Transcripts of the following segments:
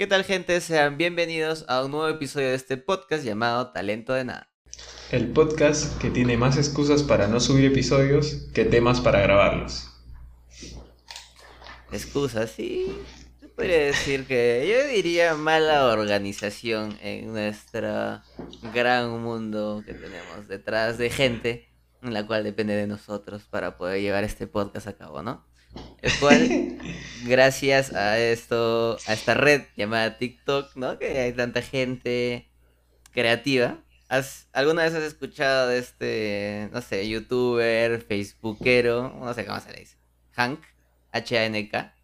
¿Qué tal gente? Sean bienvenidos a un nuevo episodio de este podcast llamado Talento de Nada. El podcast que tiene más excusas para no subir episodios que temas para grabarlos. Excusas, sí. Podría decir que yo diría mala organización en nuestro gran mundo que tenemos detrás de gente en la cual depende de nosotros para poder llevar este podcast a cabo, ¿no? El cual, gracias a esto, a esta red llamada TikTok, ¿no? Que hay tanta gente creativa. ¿Has, ¿Alguna vez has escuchado de este, no sé, youtuber, facebookero, no sé cómo se le dice? Hank, H-A-N-K,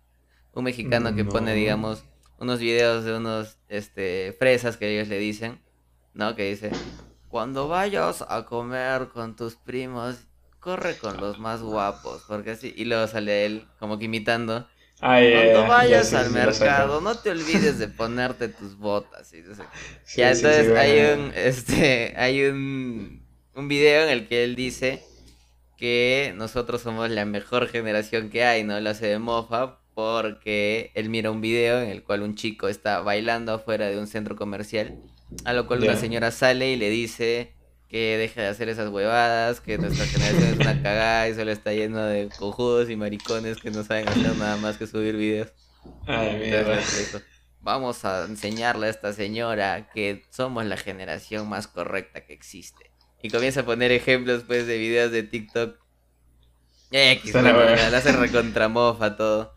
un mexicano que pone, digamos, unos videos de unos, este, fresas que ellos le dicen, ¿no? Que dice, cuando vayas a comer con tus primos, corre con los más guapos, porque así, y luego sale él como que imitando. Cuando vayas al mercado, no te olvides de ponerte tus botas. Y, ya, entonces hay un, este, hay un, un video en el que él dice que nosotros somos la mejor generación que hay, ¿no? Lo hace de mofa porque él mira un video en el cual un chico está bailando afuera de un centro comercial, a lo cual una señora sale y le dice que deje de hacer esas huevadas, que nuestra generación es una cagada y solo está lleno de cojudos y maricones que no saben hacer nada más que subir videos. Ay, mierda. Vamos a enseñarle a esta señora que somos la generación más correcta que existe. Y comienza a poner ejemplos pues de videos de TikTok. X, bueno, la hace recontramofa todo.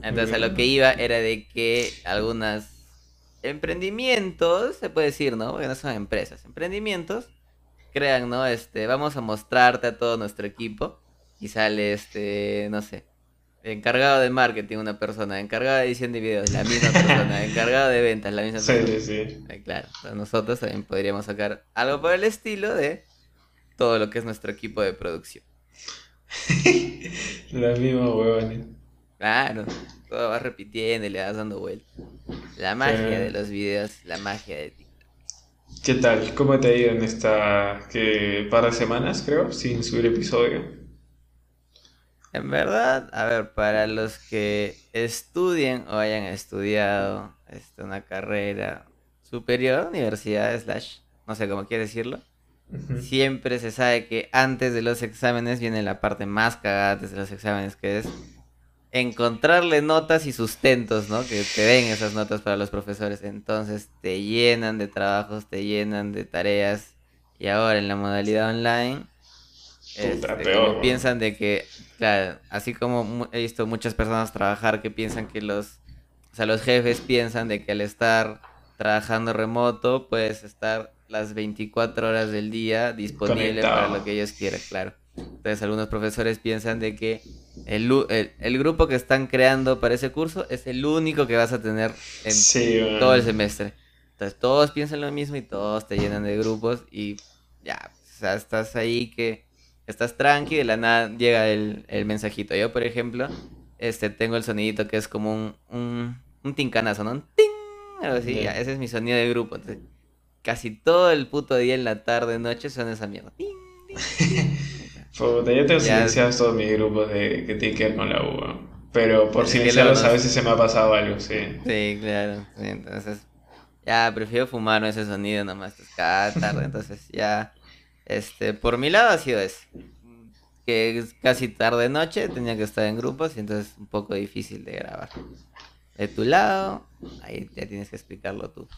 Entonces a lo que iba era de que algunas emprendimientos, se puede decir, ¿no? Porque no son empresas, emprendimientos crean, ¿no? Este, vamos a mostrarte a todo nuestro equipo y sale, este, no sé, encargado de marketing una persona, encargado de edición de videos la misma persona, encargado de ventas la misma persona. Sí, sí. Eh, claro, nosotros también podríamos sacar algo por el estilo de todo lo que es nuestro equipo de producción. la misma huevones. Claro, todo va repitiendo y le vas dando vuelta. La magia de los videos, la magia de ti. ¿Qué tal? ¿Cómo te ha ido en esta que par de semanas, creo, sin subir episodio? En verdad, a ver, para los que estudien o hayan estudiado este, una carrera superior, universidad, slash, no sé cómo quiere decirlo, siempre se sabe que antes de los exámenes viene la parte más cagada antes de los exámenes, que es encontrarle notas y sustentos, ¿no? Que te den esas notas para los profesores. Entonces te llenan de trabajos, te llenan de tareas. Y ahora en la modalidad online, este, piensan de que, claro, así como he visto muchas personas trabajar que piensan que los, o sea, los jefes piensan de que al estar trabajando remoto puedes estar las 24 horas del día disponible para lo que ellos quieran, claro. Entonces algunos profesores piensan de que el, grupo que están creando para ese curso es el único que vas a tener en todo el semestre. Entonces todos piensan lo mismo y todos te llenan de grupos y ya, o sea, estás ahí que estás tranqui, de la nada llega el, mensajito. Yo, por ejemplo, este, tengo el sonidito que es como un, un, un tincanazo, ¿no? Un ting, algo así, ese es mi sonido de grupo. Entonces, casi todo el puto día en la tarde, noche suena esa mierda. Ting, ting, Puta, yo tengo silenciados todos mis grupos de, que tienen que ver con la U, pero por silenciarlos a veces se me ha pasado algo, sí. Sí, claro. entonces, ya prefiero fumar ese sonido nomás cada tarde. Entonces, ya, este, por mi lado ha sido eso. Que casi tarde noche tenía que estar en grupos y entonces es un poco difícil de grabar. De tu lado, ahí ya tienes que explicarlo tú.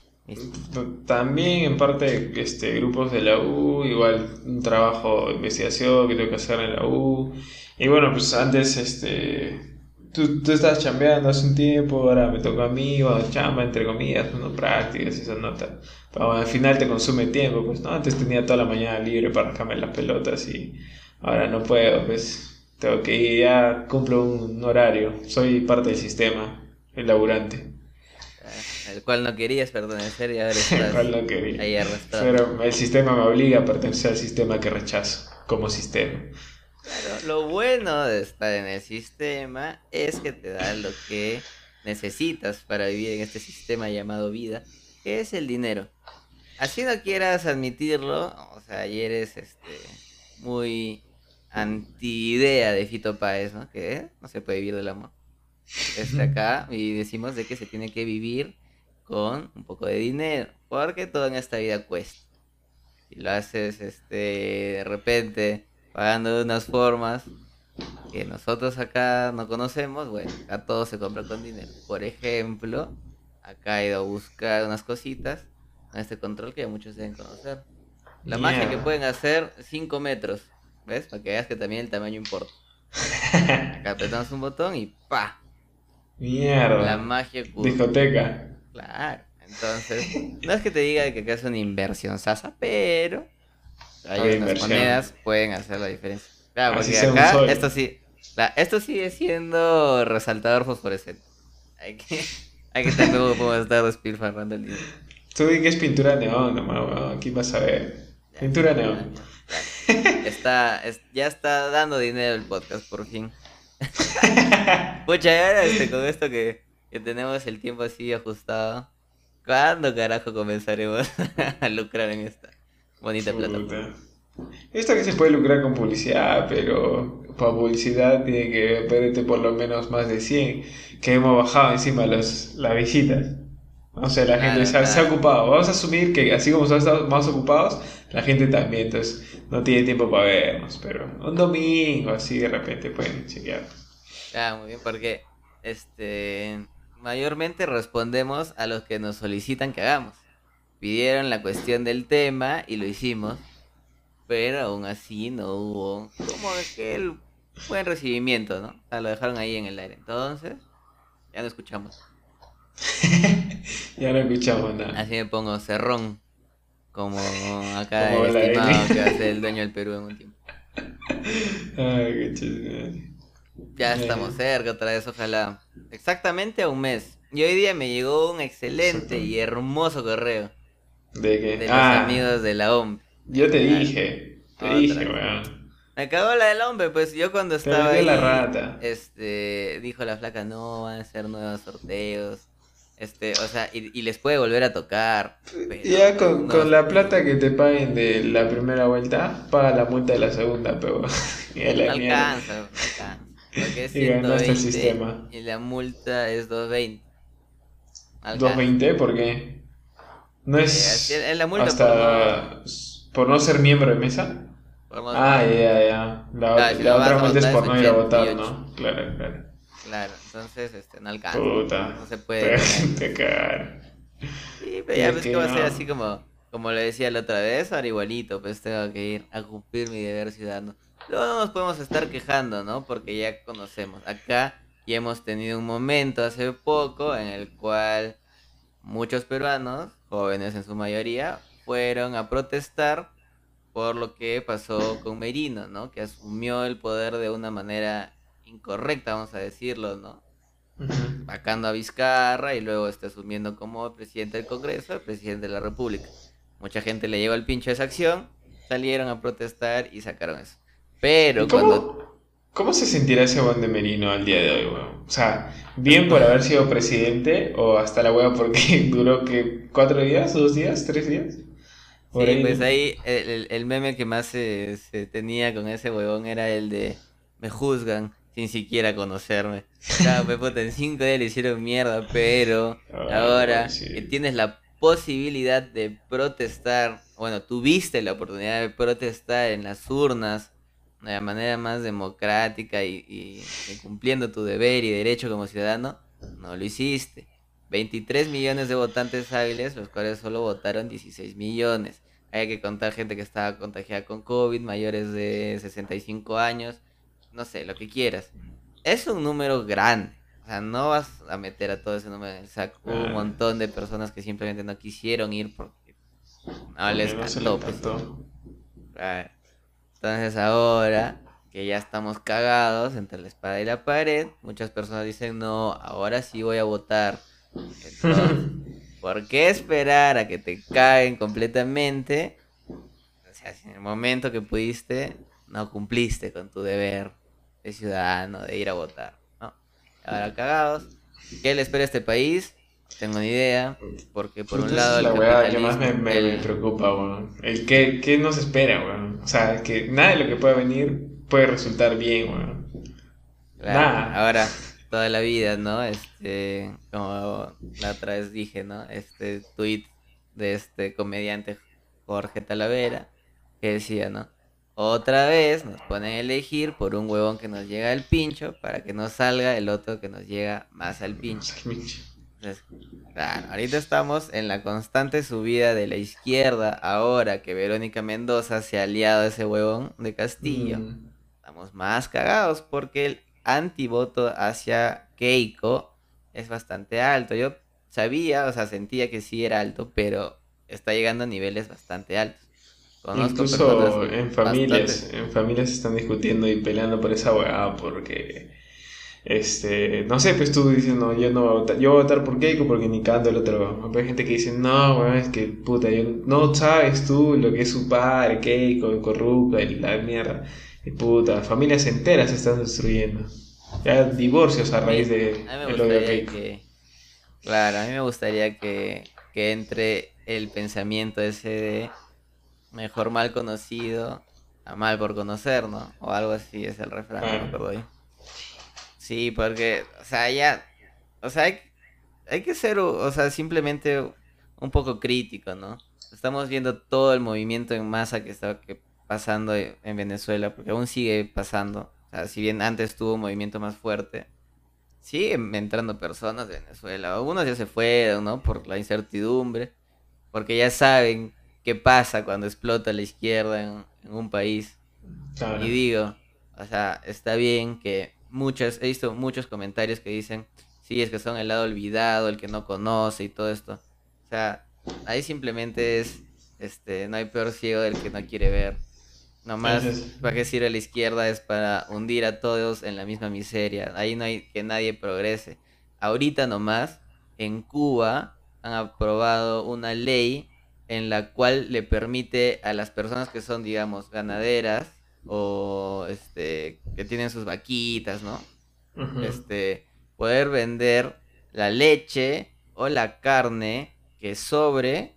También en parte este, grupos de la U, igual un trabajo de investigación que tengo que hacer en la U. Y bueno, pues antes este, tú, tú estabas chambeando hace un tiempo, ahora me toca a mí, bueno, chamba entre comillas, no prácticas y esas notas. Pero al final te consume tiempo, pues no, antes tenía toda la mañana libre para dejarme las pelotas y ahora no puedo, pues tengo que ir, ya cumplo un horario, soy parte del sistema, el laburante el cual no querías pertenecer y ahora estás cual no quería. ahí arrastrado. Pero el sistema me obliga a pertenecer al sistema que rechazo como sistema. Claro, lo bueno de estar en el sistema es que te da lo que necesitas para vivir en este sistema llamado vida, que es el dinero. Así no quieras admitirlo, o sea, ayer eres este, muy anti-idea de Fito Páez, ¿no? Que no se puede vivir del amor. Está acá y decimos de que se tiene que vivir con un poco de dinero, porque todo en esta vida cuesta. Si lo haces este de repente pagando de unas formas que nosotros acá no conocemos, bueno, acá todo se compra con dinero. Por ejemplo, acá he ido a buscar unas cositas en este control que ya muchos deben conocer. La magia que pueden hacer 5 metros, ¿ves? Para que veas que también el tamaño importa. Acá apretamos un botón y ¡pa! Mierda. La magia Discoteca. Claro. Entonces, no es que te diga que acá es una inversión sasa, pero hay unas monedas pueden hacer la diferencia. Claro, porque acá esto sí, esto sigue siendo resaltador fosforescente. Hay que, hay que también podemos estar despilfarrando el dinero. Tú di que es pintura neón, nomás, aquí vas a ver. Pintura neón. Está, ya está dando dinero el podcast, por fin. Pucha, ahora este, con esto que, que tenemos el tiempo así ajustado, ¿cuándo carajo comenzaremos a lucrar en esta bonita plataforma? Esto que se puede lucrar con publicidad, pero para publicidad tiene que perderte por lo menos más de 100, que hemos bajado encima los, las visitas. O sea, la gente se, ha ocupado. Vamos a asumir que así como estamos más ocupados, la gente también. Entonces, no tiene tiempo para vernos. Pero un domingo, así de repente pueden chequear. Ah, muy bien, porque este mayormente respondemos a los que nos solicitan que hagamos. Pidieron la cuestión del tema y lo hicimos. Pero aún así no hubo como que el buen recibimiento, ¿no? O sea, lo dejaron ahí en el aire. Entonces, ya no escuchamos. ya no escuchamos nada. Así me pongo cerrón. Como acá el estimado que hace el dueño del Perú en un tiempo. Ay, qué Ya estamos cerca otra vez, ojalá. Exactamente a un mes. Y hoy día me llegó un excelente y hermoso correo. ¿De qué? De los ah. amigos de la OMP. Yo te dije, te dije, weón. Me cagó la del hombre, pues yo cuando estaba ahí, la rata. este, dijo la flaca, no, van a ser nuevos sorteos. Este, o sea, y, les puede volver a tocar. ya con, con, la plata que te paguen de la primera vuelta, paga la multa de la segunda, pero. no alcanza. Porque es 120 el sistema. y la multa es 220. ¿220? ¿Por qué? No es. Eh, la multa hasta por no... ser miembro de mesa. ah, ya, ya. La, la otra multa es por no ir a votar, ¿no? Claro, claro. Claro, entonces este, no alcanza. no se puede. Te caro. Sí, pero ya ves que va a ser así como, como le decía la otra vez, ahora igualito, pues tengo que ir a cumplir mi deber ciudadano. Luego no nos podemos estar quejando, ¿no? Porque ya conocemos. Acá ya hemos tenido un momento hace poco en el cual muchos peruanos, jóvenes en su mayoría, fueron a protestar por lo que pasó con Merino, ¿no? Que asumió el poder de una manera incorrecta, vamos a decirlo, ¿no? Vacando a Vizcarra y luego está asumiendo como presidente del Congreso, el presidente de la República. Mucha gente le llegó al pincho esa acción, salieron a protestar y sacaron eso. Pero cómo, cuando... ¿Cómo se sentirá ese buen de Merino al día de hoy, weón? O sea, bien por haber sido presidente o hasta la hueá porque duró que cuatro días, dos días, tres días. sí, pues ahí el, meme que más se, se tenía con ese huevón era el de me juzgan sin siquiera conocerme. Claro, me puta, en cinco días le hicieron mierda, pero ah, ahora que tienes la posibilidad de protestar, bueno, tuviste la oportunidad de protestar en las urnas de la manera más democrática y, cumpliendo tu deber y derecho como ciudadano, no lo hiciste. 23 millones de votantes hábiles, los cuales solo votaron 16 millones. Hay que contar gente que estaba contagiada con COVID, mayores de 65 años no sé, lo que quieras. Es un número grande. O sea, no vas a meter a todo ese número en el saco. un ah. montón de personas que simplemente no quisieron ir porque no les cantó. Pues. Entonces ahora que ya estamos cagados entre la espada y la pared, muchas personas dicen, no, ahora sí voy a votar. Entonces, ¿por qué esperar a que te caguen completamente? O sea, si en el momento que pudiste, no cumpliste con tu deber de ciudadano, de ir a votar, ¿no? Ahora cagados. ¿Qué le espera a este país? Tengo ni idea, porque por un lado... Es la weá que más me, me, preocupa, weón. El qué, qué nos espera, weón. O sea, que nada de lo que pueda venir puede resultar bien, weón. nada. Ahora, toda la vida, ¿no? Este, como la otra vez dije, ¿no? Este tweet de este comediante Jorge Talavera que decía, ¿no? Otra vez nos ponen a elegir por un huevón que nos llega al pincho para que no salga el otro que nos llega más al pincho. Ahorita estamos en la constante subida de la izquierda ahora que Verónica Mendoza se ha aliado a ese huevón de Castillo. Mm. Estamos más cagados porque el antivoto hacia Keiko es bastante alto. Yo sabía, o sea, sentía que sí era alto, pero está llegando a niveles bastante altos. Incluso en familias, en familias están discutiendo y peleando por esa hueá porque este, no sé, pues tú dices, no, yo no voy a votar, yo voy a votar por Keiko porque ni canto el otro. Hay gente que dice, no, weón, es que puta, yo, no sabes tú lo que es su padre, Keiko, corrupta y la mierda. Y puta, familias enteras se están destruyendo. Ya divorcios a raíz de el Keiko. claro, a mí me gustaría que, que entre el pensamiento ese de Mejor mal conocido a mal por conocer, ¿no? O algo así es el refrán, ¿no? Sí, porque, o sea, ya, o sea, hay, hay que ser, o sea, simplemente un poco crítico, ¿no? Estamos viendo todo el movimiento en masa que está pasando en Venezuela, porque aún sigue pasando. O sea, si bien antes tuvo un movimiento más fuerte, siguen entrando personas de Venezuela. Algunos ya se fueron, ¿no? Por la incertidumbre, porque ya saben qué pasa cuando explota la izquierda en, un país. Y digo, o sea, está bien que muchos, he visto muchos comentarios que dicen, sí, es que son el lado olvidado, el que no conoce y todo esto. O sea, ahí simplemente es, este, no hay peor ciego del que no quiere ver. Nomás, ¿para qué sirve la izquierda? Es para hundir a todos en la misma miseria. Ahí no hay que nadie progrese. Ahorita nomás, en Cuba, han aprobado una ley en la cual le permite a las personas que son, digamos, ganaderas o este que tienen sus vaquitas, ¿no? Este poder vender la leche o la carne que sobre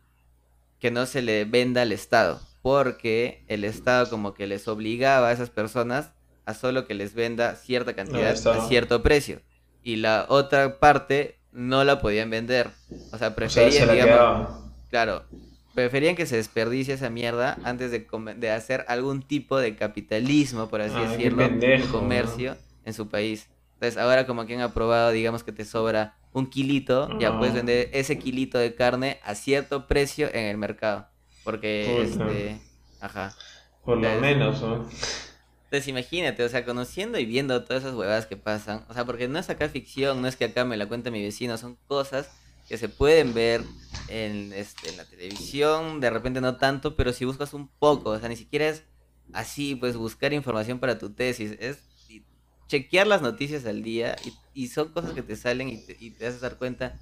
que no se le venda al Estado, porque el Estado como que les obligaba a esas personas a solo que les venda cierta cantidad a cierto precio y la otra parte no la podían vender, o sea, preferían digamos, claro, preferían que se desperdicie esa mierda antes de, de hacer algún tipo de capitalismo, por así decirlo, de comercio en su país. Entonces, ahora como que han aprobado, digamos que te sobra un kilito, ya puedes vender ese kilito de carne a cierto precio en el mercado. Porque, este, ajá. Por lo menos, ¿no? Entonces imagínate, o sea, conociendo y viendo todas esas huevadas que pasan, o sea, porque no es acá ficción, no es que acá me la cuente mi vecino, son cosas que se pueden ver en, este, en la televisión, de repente no tanto, pero si buscas un poco, o sea, ni siquiera es así, pues buscar información para tu tesis, es chequear las noticias al día y, son cosas que te salen y te, y te haces dar cuenta,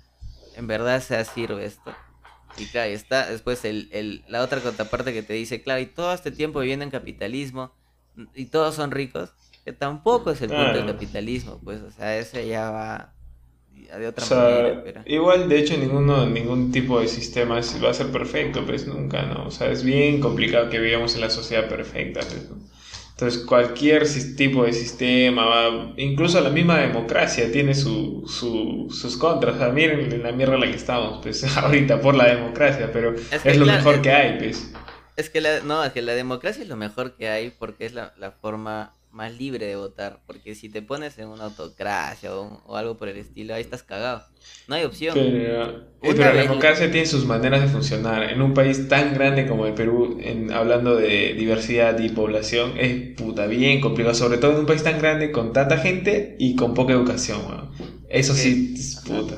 en verdad se sirve esto. Y claro, y está después el, el, la otra contraparte que te dice, claro, y todo este tiempo viviendo en capitalismo y todos son ricos, que tampoco es el punto del capitalismo, pues, o sea, ese ya va de otra manera. Igual, de hecho, ninguno, ningún tipo de sistema va a ser perfecto, pues nunca, ¿no? O sea, es bien complicado que vivamos en la sociedad perfecta, pues, Entonces, cualquier tipo de sistema, va, incluso la misma democracia tiene su, sus contras. O sea, miren la mierda en la que estamos, pues, ahorita por la democracia, pero es, lo mejor que hay, pues. Es que la, no, es que la democracia es lo mejor que hay porque es la, la forma más libre de votar. Porque si te pones en una autocracia o, algo por el estilo, ahí estás cagado. No hay opción. Pero, eh, la democracia tiene sus maneras de funcionar. En un país tan grande como el Perú, en, hablando de diversidad y población, es puta bien complicado. Sobre todo en un país tan grande con tanta gente y con poca educación. Eso sí, es puta.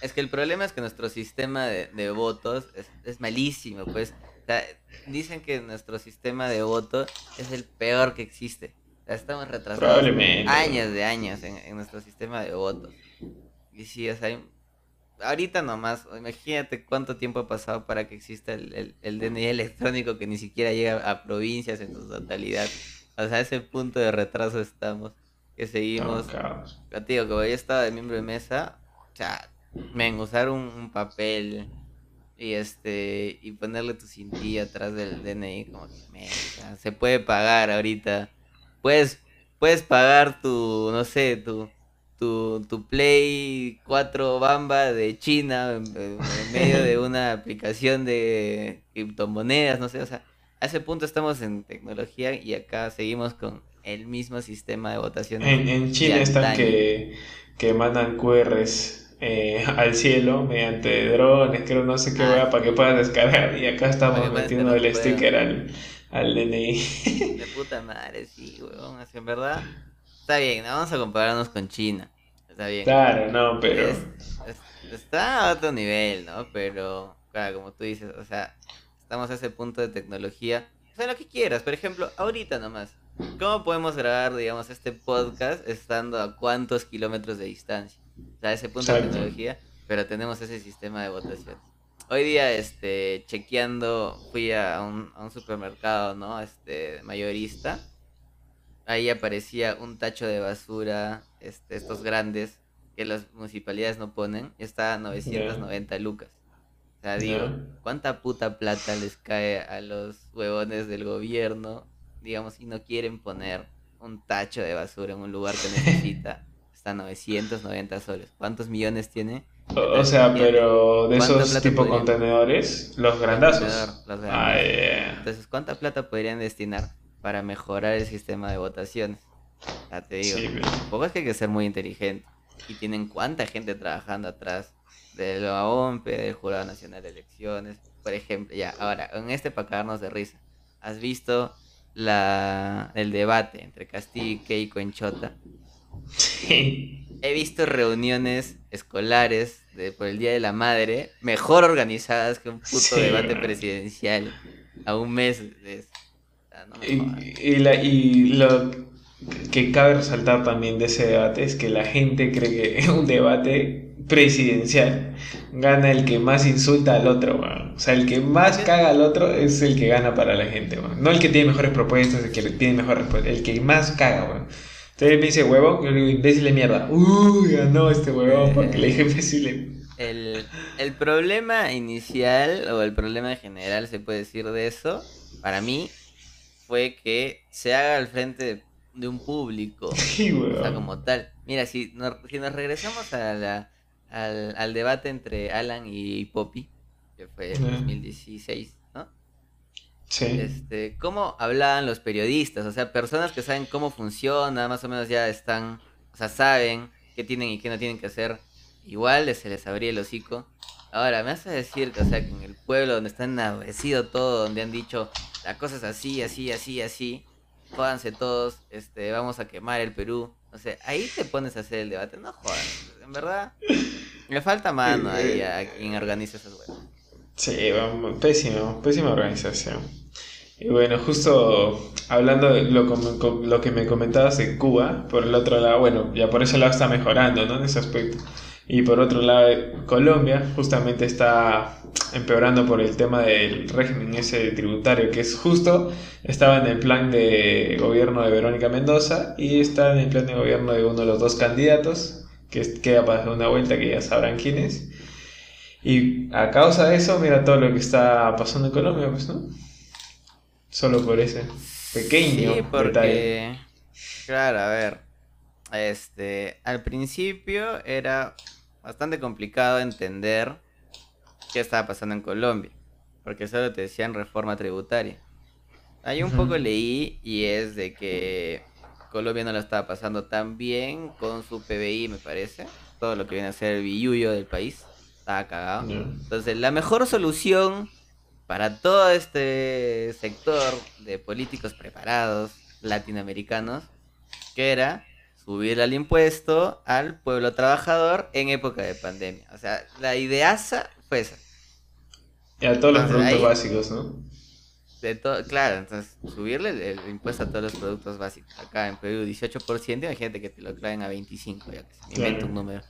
Es que el problema es que nuestro sistema de, votos es, malísimo, pues. dicen que nuestro sistema de voto es el peor que existe. Estamos retrasados años de años en, nuestro sistema de votos. Y sí, o sea, ahorita nomás, imagínate cuánto tiempo ha pasado para que exista el, el, DNI electrónico que ni siquiera llega a provincias en su totalidad. O sea, a ese punto de retraso estamos, que seguimos. Digo, como yo estaba de miembro de mesa, o sea, ven, usar un, papel y este y ponerle tu cintilla atrás del DNI, como que, se puede pagar ahorita puedes, puedes pagar tu, no sé, tu, tu, tu Play 4 Bamba de China en, en medio de una aplicación de criptomonedas, no sé, o sea, a ese punto estamos en tecnología y acá seguimos con el mismo sistema de votación. En, en China están que, que mandan QRs eh, al cielo mediante drones, creo, no sé qué Ah, para que puedas descargar. Y acá estamos metiendo el sticker al, al DNI. De puta madre, sí, weón. Así, en verdad, está bien, no vamos a compararnos con China. Está bien. Claro, no, pero. Es- es- está a otro nivel, ¿no? Pero, claro, como tú dices, o sea, estamos a ese punto de tecnología. O sea, lo que quieras. Por ejemplo, ahorita nomás. ¿Cómo podemos grabar, digamos, este podcast estando a cuántos kilómetros de distancia? O sea, a ese punto de tecnología, pero tenemos ese sistema de votación. Hoy día, este, chequeando, fui a un, a un supermercado, ¿no? Este, mayorista. Ahí aparecía un tacho de basura, este, estos grandes, que las municipalidades no ponen, y está a 990 lucas. O sea, digo. ¿cuánta puta plata les cae a los huevones del gobierno, digamos, si no quieren poner un tacho de basura en un lugar que necesita? Está a 990 soles. ¿Cuántos millones tiene? O, o sea, pero de ¿Cuánta esos tipo podrían- contenedores, los grandazos. Contenedor, los grandes. Ah. Entonces, ¿cuánta plata podrían destinar para mejorar el sistema de votaciones? Ya te digo, Sí, pero- tampoco es que hay que ser muy inteligente. Y tienen cuánta gente trabajando atrás de la OMPE, del Jurado Nacional de Elecciones. Por ejemplo, ya, ahora, en este para cagarnos de risa. ¿Has visto la, el debate entre Castillo y Keiko en Chota? Sí. He visto reuniones escolares de, por el Día de la Madre mejor organizadas que un puto Sí, debate presidencial a un mes de eso. No. Y, y la- y lo que cabe resaltar también de ese debate es que la gente cree que un debate presidencial gana el que más insulta al otro. O sea, el que más caga al otro es el que gana para la gente. No el que tiene mejores propuestas, el que tiene mejores respuestas, el que más caga, weón. Entonces me dice huevón, yo le digo imbécil de mierda. Uy, ganó este huevón porque le dije imbécil. El, el problema inicial o el problema general, se puede decir de eso, para mí, fue que se haga al frente de, de un público. Sí, O sea, como tal. Mira, si nos, si nos regresamos a la- al, al debate entre Alan y Poppy, que fue en Ah. 2016, ¿no? Sí. Este, ¿cómo hablaban los periodistas? O sea, personas que saben cómo funciona, más o menos ya están, o sea, saben qué tienen y qué no tienen que hacer. Igual se les abría el hocico. Ahora, me a decir que, o sea, que en el pueblo donde está enardecido todo, donde han dicho la cosa es así, así, así, así, jódanse todos, este, vamos a quemar el Perú. O sea, ahí te pones a hacer el debate, no jodas. En verdad, le falta mano ahí a quien organiza esas huevas. Sí, vamos, pésimo, pésima organización. Y bueno, justo hablando de lo, lo que me comentabas de Cuba, por el otro lado, bueno, ya por ese lado está mejorando, ¿no? En ese aspecto. Y por otro lado, Colombia justamente está empeorando por el tema del régimen ese tributario, que es justo, estaba en el plan de gobierno de Verónica Mendoza y está en el plan de gobierno de uno de los dos candidatos, que queda para una vuelta, que ya sabrán quién es. Y a causa de eso, mira todo lo que está pasando en Colombia, pues, ¿no? Solo por ese pequeño Sí, porque, detalle. claro, a ver, este, al principio era bastante complicado entender qué estaba pasando en Colombia, porque solo te decían reforma tributaria. Ahí un poco leí y es de que Colombia no lo estaba pasando tan bien con su PBI, me parece, todo lo que viene a ser el billuyo del país, estaba cagado. Ya. Entonces, la mejor solución para todo este sector de políticos preparados latinoamericanos, que era subir el impuesto al pueblo trabajador en época de pandemia. O sea, la ideaza fue esa. Y a todos los productos ahí- básicos, ¿no? De todo, claro, entonces subirle el, el impuesto a todos los productos básicos. Acá en Perú 18%, imagínate que te lo claven a 25, ya que se me invento Claro. un número.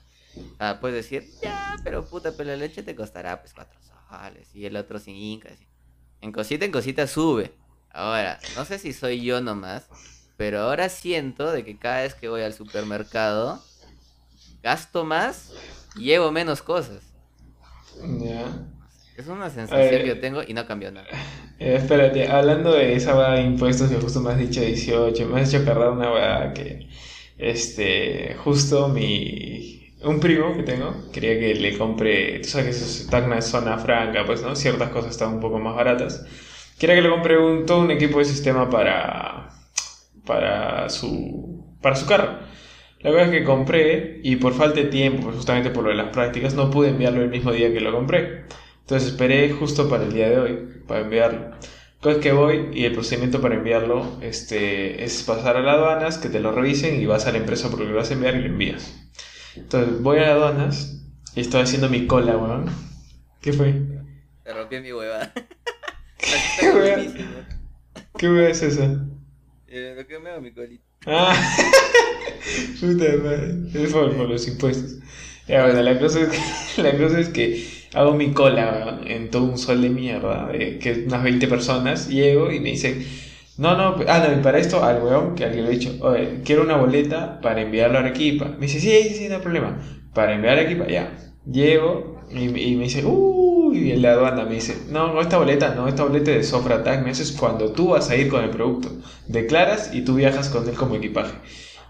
Ah, puedes decir, ya, pero puta, pero la leche te costará pues 4 soles y el otro 5. así. En cosita en cosita sube. Ahora, no sé si soy yo nomás, pero ahora siento de que cada vez que voy al supermercado gasto más y llevo menos cosas. Ya. Es una sensación que yo tengo y no cambió nada. Eh, espérate, hablando de esa hueá de impuestos que justo me has dicho 18, me has hecho cargar una hueá que este, justo mi... Un primo que tengo quería que le compre, tú sabes que eso está en una zona franca, pues, ¿no? Ciertas cosas están un poco más baratas. Quería que le compre un, todo un equipo de sistema para, para, su, para su carro. La verdad es que compré y por falta de tiempo, pues justamente por lo de las prácticas, no pude enviarlo el mismo día que lo compré. Entonces esperé justo para el día de hoy, para enviarlo. Cosa que voy y el procedimiento para enviarlo este, es pasar a las aduanas, que te lo revisen y vas a la empresa porque lo vas a enviar y lo envías. Entonces voy a aduanas y estoy haciendo mi cola, weón. ¿Qué fue? Te rompí mi hueva. ¿Qué hueva? ¿Qué hueva es esa? Eh, lo que me hago mi colita. Ah, puta madre. Es por, por los impuestos. Ya, bueno, la cosa es que, la cosa es que hago mi cola en todo un sol de mierda, de que unas 20 personas, llego y me dicen, no, no, ah, no, y para esto al weón que alguien le ha dicho, oye, quiero una boleta para enviarlo a Arequipa. Me dice, sí, sí, no hay problema. Para enviar a Arequipa, ya. Llego y, y me dice, uy, y la aduana me dice, no, no, esta boleta, no, esta boleta de Sofra Tag, me es cuando tú vas a ir con el producto. Declaras y tú viajas con él como equipaje.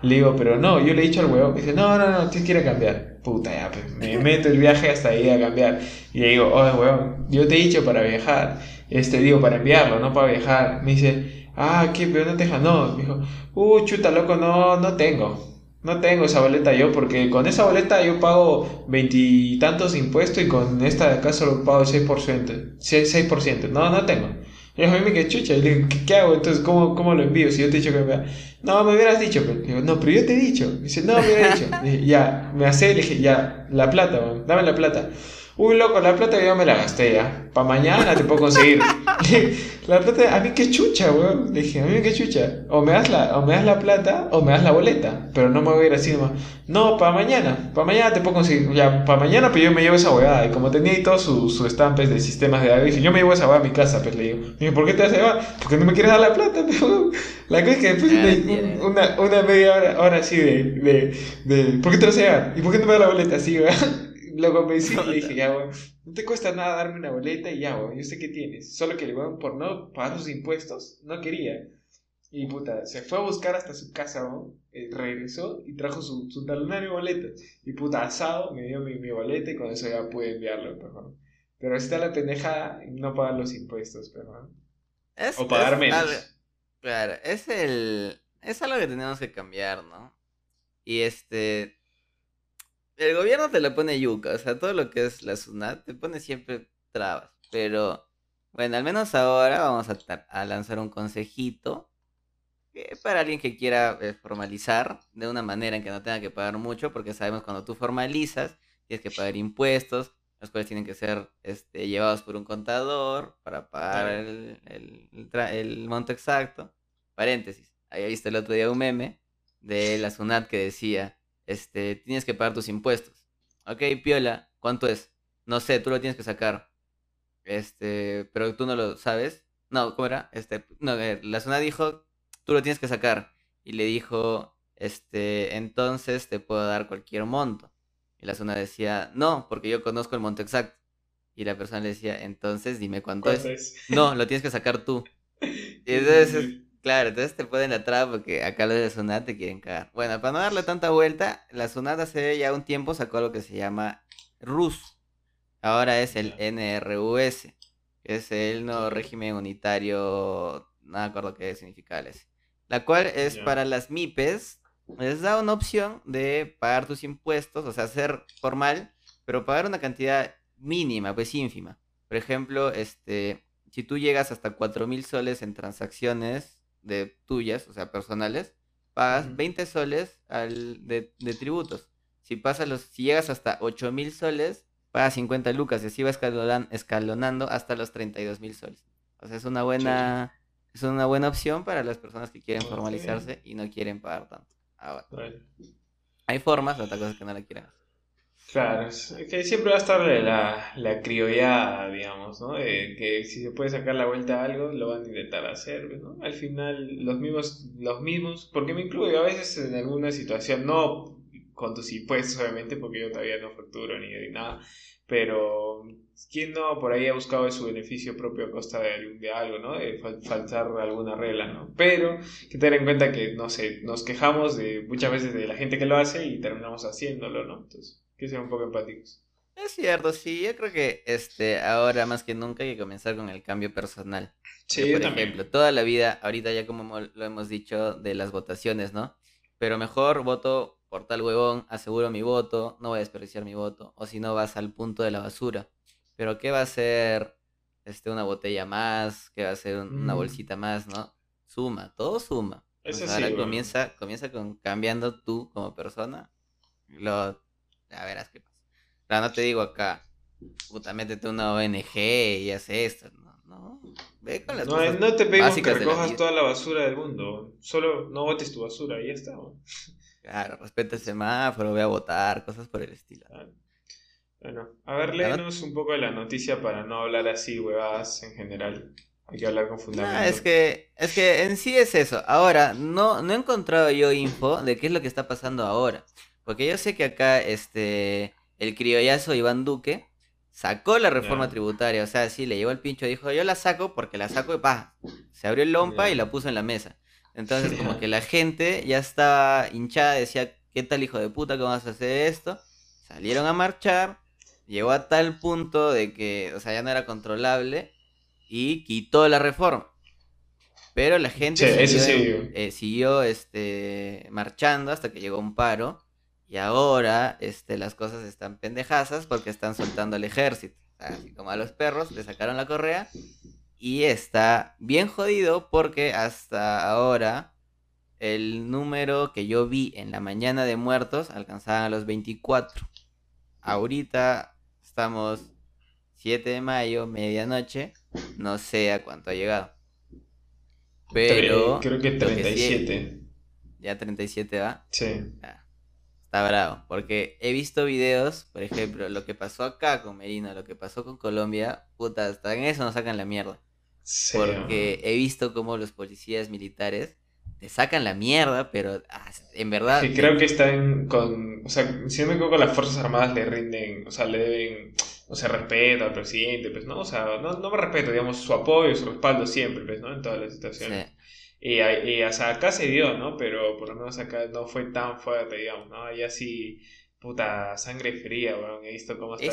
Le digo, pero no, yo le he dicho al huevón, me dice, no, no, no, tienes que ir a cambiar. Puta, ya, pues me meto el viaje hasta ahí a cambiar. Y le digo, oye, huevón, yo te he dicho para viajar. Este, digo, para enviarlo, no para viajar. Me dice, ah, ¿qué? Pero no te deja, no. Me dijo, uh, chuta, loco, no, no tengo. No tengo esa boleta yo, porque con esa boleta yo pago veintitantos impuestos y con esta de acá solo pago el 6%. 6%. No, no tengo. Y a mí me quedé chucha. Y le digo, ¿qué, qué hago? Entonces, ¿cómo, ¿cómo lo envío? Si yo te he dicho que me No, me hubieras dicho. Pero, digo, no, pero yo te he dicho. Me dice, no, me hubieras dicho. Dije, ya, me hace, le dije, ya, la plata, man, dame la plata. Uy, loco, la plata yo me la gasté ya. Para mañana te puedo conseguir. la plata, a mí qué chucha, weón. Le dije, a mí qué chucha. O me, das la, o me das la plata o me das la boleta. Pero no me voy a ir así nomás. No, para mañana. Para mañana te puedo conseguir. Ya, para mañana, pero yo me llevo esa weá. Y como tenía ahí todos sus su estampes de sistemas de agua, dije, yo me llevo esa weá a mi casa. Pues le digo, dije, ¿por qué te vas a llevar? Porque no me quieres dar la plata. Pero, la cosa es que después de una, una media hora, hora así de, de, de, ¿por qué te vas a llevar? ¿Y por qué no me das la boleta? Así, weón. Lo convencí y le dije, ya, weón, no te cuesta nada darme una boleta y ya, weón, yo sé que tienes. Solo que el weón, por no pagar sus impuestos, no quería. Y puta, se fue a buscar hasta su casa, weón, eh, regresó y trajo su, su talonario y boleta. Y puta, asado, me dio mi, mi boleta y con eso ya pude enviarlo, pero, pero está la pendeja no pagar los impuestos, pero. Es, o pagar es menos. algo- claro, es el. Es algo que tenemos que cambiar, ¿no? Y este. El gobierno te lo pone yuca, o sea, todo lo que es la SUNAT te pone siempre trabas. Pero, bueno, al menos ahora vamos a, lanzar un consejito que para alguien que quiera eh, formalizar de una manera en que no tenga que pagar mucho, porque sabemos cuando tú formalizas, tienes que pagar impuestos, los cuales tienen que ser este, llevados por un contador para pagar el, el monto exacto. Paréntesis, había visto el otro día un meme de la SUNAT que decía, este, tienes que pagar tus impuestos. Ok, piola, ¿cuánto es? No sé, tú lo tienes que sacar. Este, pero tú no lo sabes. No, ¿cómo era? Este, no, eh, la SUNAT dijo, tú lo tienes que sacar. Y le dijo, este, entonces te puedo dar cualquier monto. Y la SUNAT decía, no, porque yo conozco el monto exacto. Y la persona le decía, entonces dime cuánto es. ¿Cuánto es? No, lo tienes que sacar tú. Y entonces, es- claro, entonces te pueden atrás porque acá los de Sunat te quieren cagar. Bueno, para no darle tanta vuelta, la Sunat hace ya un tiempo sacó algo que se llama RUS. Ahora es el. NRUS, que es el nuevo régimen unitario, no me acuerdo qué significa ese. La cual es para las MIPES, les da una opción de pagar tus impuestos, o sea, ser formal, pero pagar una cantidad mínima, pues ínfima. Por ejemplo, este, si tú llegas hasta 4.000 soles en transacciones de tuyas, o sea, personales, pagas Ujú. 20 soles al, de, de tributos. Si, pasas los, si llegas hasta 8.000 soles, pagas 50 lucas y así va escalonan- escalonando hasta los 32.000 soles. O sea, es una buena, es una buena opción para las personas que quieren formalizarse y no quieren pagar tanto. Ahora, Bueno. hay formas, otra cosa es que no la quieren hacer. Claro, que siempre va a estar la, la criollada, digamos, ¿no? De que si se puede sacar la vuelta a algo, lo van a intentar hacer, ¿no? Al final, los mismos, los mismos, porque me incluyo a veces en alguna situación, no con tus impuestos, obviamente, porque yo todavía no facturo ni, nada. Pero, ¿quién no por ahí ha buscado su beneficio propio a costa de, de algo, ¿no? De faltar alguna regla, ¿no? Pero, que tener en cuenta que, no sé, nos quejamos de muchas veces de la gente que lo hace y terminamos haciéndolo, ¿no? Entonces, que sean un poco empáticos. Es cierto, sí, yo creo que este ahora más que nunca hay que comenzar con el cambio personal. Sí, por ejemplo, toda la vida, ahorita ya como lo hemos dicho de las votaciones, ¿no? Pero mejor voto por tal huevón, aseguro mi voto, no voy a desperdiciar mi voto, o si no vas al punto de la basura. Pero ¿qué va a ser este una botella más? ¿Qué va a ser una mm. bolsita más, no? Suma, todo suma. Eso ahora comienza, comienza con cambiando tú como persona. Lo, ya verás qué pasa. Pero no te digo acá, puta, métete una ONG y haz esto, ¿no? No, ve con las no, no te pedimos que recojas toda la basura del mundo. Solo no botes tu basura y ya está. Claro, respeta el semáforo, voy a votar, cosas por el estilo. Bueno, a ver, léenos un poco de la noticia para no hablar así, huevadas en general. Hay que hablar con fundamento. es que, es que en sí es eso. Ahora, no, no he encontrado yo info de qué es lo que está pasando ahora. Porque yo sé que acá, este, el criollazo Iván Duque sacó la reforma tributaria. O sea, sí, le llevó el pincho, dijo, yo la saco porque la saco de paz. Se abrió el lompa y la puso en la mesa. Entonces, como que la gente ya estaba hinchada, decía, ¿qué tal hijo de puta que vamos a hacer esto? Salieron a marchar, llegó a tal punto de que, o sea, ya no era controlable y quitó la reforma. Pero la gente eh, siguió, este, marchando hasta que llegó un paro y ahora este, las cosas están pendejazas porque están soltando al ejército. Así como a los perros le sacaron la correa y está bien jodido porque hasta ahora el número que yo vi en la mañana de muertos alcanzaban a los 24. Ahorita estamos 7 de mayo, medianoche. No sé a cuánto ha llegado. Pero. Creo que 37. ¿Ya 37 va? Sí. Está bravo. Porque he visto videos, por ejemplo, lo que pasó acá con Merino, lo que pasó con Colombia. Puta, hasta en eso nos sacan la mierda. Porque he visto cómo los policías militares te sacan la mierda, pero ah, en verdad... Sí, creo que están con... O sea, si no me equivoco, las Fuerzas Armadas le rinden, o sea, le deben, o sea, respeto al presidente, pues, ¿no? O sea, no, no me respeto, digamos, su apoyo, su respaldo siempre, pues, ¿no? En todas las situaciones. Y, y, o sea, acá se dio, ¿no? Pero por lo menos acá no fue tan fuerte, digamos, ¿no? Allá sí, puta, sangre fría, weón. He visto cómo está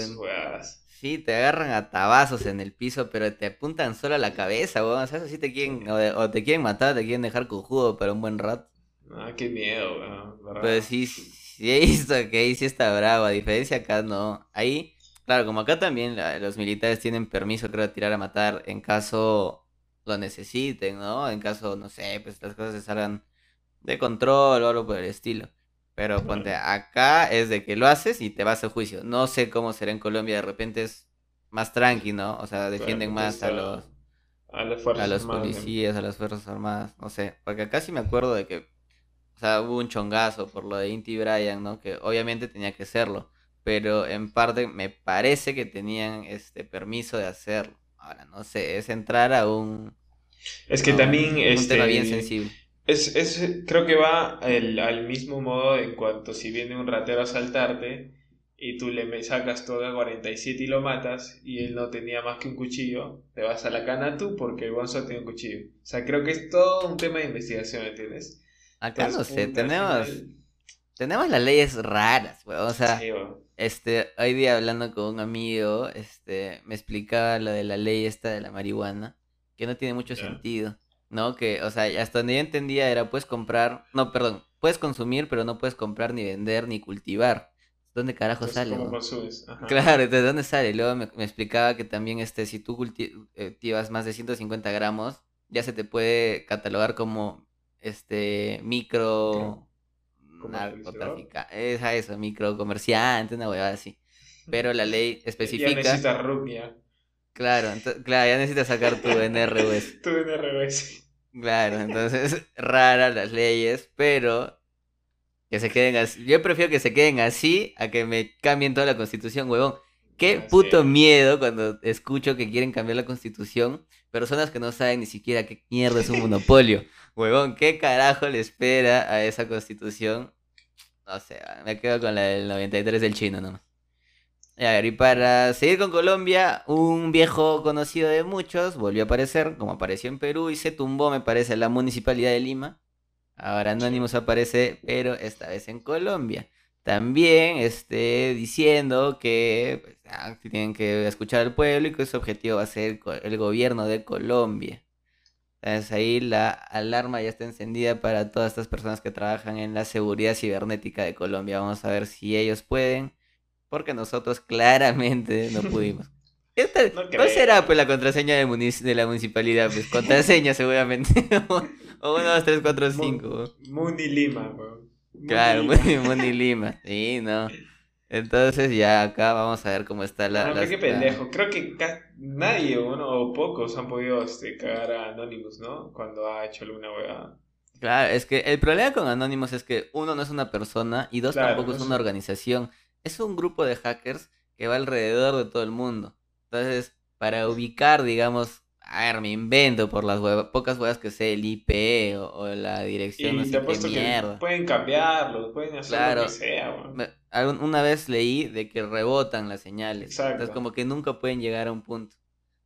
sus jugadas. Sí, te agarran a tabazos en el piso, pero te apuntan solo a la cabeza, weón. O sea, te quieren, o, te quieren matar, te quieren dejar cojudo para un buen rato. Ah, qué miedo, weón. Pero sí, sí he visto que ahí sí está bravo, a diferencia acá no. Ahí, claro, como acá también los militares tienen permiso, creo, de tirar a matar en caso lo necesiten, ¿no? En caso, no sé, pues las cosas se salgan de control o algo por el estilo. Pero ponte, acá es de que lo haces y te vas a juicio. No sé cómo será en Colombia, de repente es más tranqui, ¿no? O sea, defienden más a los a, los policías, a las Fuerzas Armadas, no sé. Porque acá sí me acuerdo de que, o sea, hubo un chongazo por lo de Inti Bryan, ¿no? Que obviamente tenía que serlo. Pero en parte me parece que tenían este permiso de hacerlo. Ahora, no sé, es entrar a un... Es que también... Un tema bien este, sensible es, es, creo que va al mismo modo en cuanto si viene un ratero a asaltarte y tú le sacas todo a 47 y lo matas y él no tenía más que un cuchillo, te vas a la cana tú porque el Gonzo tiene un cuchillo. O sea, creo que es todo un tema de investigación, ¿entiendes? Acá no sé, tenemos, tenemos las leyes raras, O sea, este, hoy día hablando con un amigo, este, me explicaba lo de la ley esta de la marihuana, que no tiene mucho sentido. ¿no? Que, o sea, hasta donde yo entendía era, puedes comprar, no, perdón, puedes consumir, pero no puedes comprar, ni vender, ni cultivar. ¿Dónde carajo sale? Claro, ¿de dónde sale? Luego me, explicaba que también, este, si tú cultivas más de 150 gramos, ya se te puede catalogar como, este, micro... Narcotraficante, es a eso, micro comerciante, una huevada así. Pero la ley especifica... Ya necesitas rupia. Claro, claro, ya necesitas sacar tu NRUS. tu NRUS. Claro, entonces raras las leyes, pero que se queden así. Yo prefiero que se queden así a que me cambien toda la constitución, huevón. Qué puto miedo cuando escucho que quieren cambiar la constitución. Personas que no saben ni siquiera qué mierda es un monopolio. huevón, ¿qué carajo le espera a esa constitución? No sé, me quedo con la del 93 del chino nomás. A ver, y para seguir con Colombia, un viejo conocido de muchos volvió a aparecer, como apareció en Perú, y se tumbó, me parece, la municipalidad de Lima. Ahora Anonymous aparece, pero esta vez en Colombia. También este, diciendo que pues, ah, tienen que escuchar al pueblo y que su objetivo va a ser el gobierno de Colombia. Entonces ahí la alarma ya está encendida para todas estas personas que trabajan en la seguridad cibernética de Colombia. Vamos a ver si ellos pueden, porque nosotros claramente no pudimos. ¿Cuál será pues la contraseña de, la municipalidad? Pues contraseña seguramente. o 1, 2, 3, 4, 5. Mundi Lima, bro. Claro, Mundi Lima. Sí, no. Entonces ya acá vamos a ver cómo está la... No, qué pendejo. Creo que nadie o pocos han podido este, cagar a Anonymous, ¿no? Cuando ha hecho alguna hueá. Claro, es que el problema con Anonymous es que uno no es una persona y dos tampoco es una organización. Es un grupo de hackers que va alrededor de todo el mundo. Entonces, para ubicar, digamos, a ver, me invento por las pocas huevas que sé el IP o, la dirección. Y que pueden cambiarlo, pueden hacer lo que sea. Una vez leí de que rebotan las señales. Exacto. Entonces, como que nunca pueden llegar a un punto.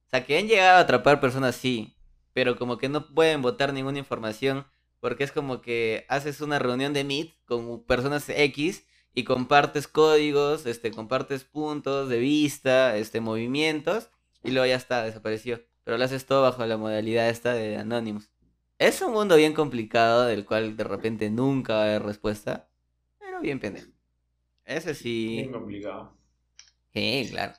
O sea, que han llegado a atrapar personas, sí, pero como que no pueden votar ninguna información porque es como que haces una reunión de Meet con personas X y compartes códigos, este, compartes puntos de vista, este, movimientos y luego ya está, desapareció pero lo haces todo bajo la modalidad esta de Anonymous. Es un mundo bien complicado del cual de repente nunca va a haber respuesta, pero bien pendejo. Ese sí. Bien complicado. Sí, claro.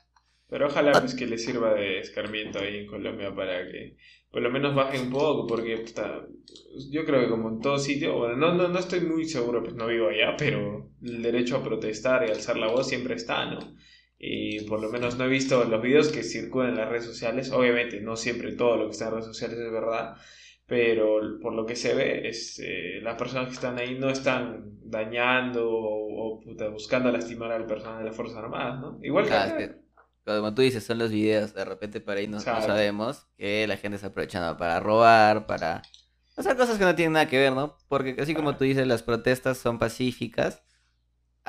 Pero ojalá pues que le sirva de escarmiento ahí en Colombia para que por lo menos baje un poco, porque está, yo creo que como en todo sitio, bueno, no, no, no estoy muy seguro, pues no vivo allá, pero el derecho a protestar y alzar la voz siempre está, ¿no? Y por lo menos no he visto los videos que circulan en las redes sociales. Obviamente, no siempre todo lo que está en redes sociales es verdad, pero por lo que se ve, es, eh, las personas que están ahí no están dañando o, buscando lastimar al personal de las Fuerzas Armadas, ¿no? Igual que... como tú dices, son los videos, de repente para ahí no, sabemos que la gente está aprovechando para robar, para hacer cosas que no tienen nada que ver, ¿no? Porque así como tú dices, las protestas son pacíficas.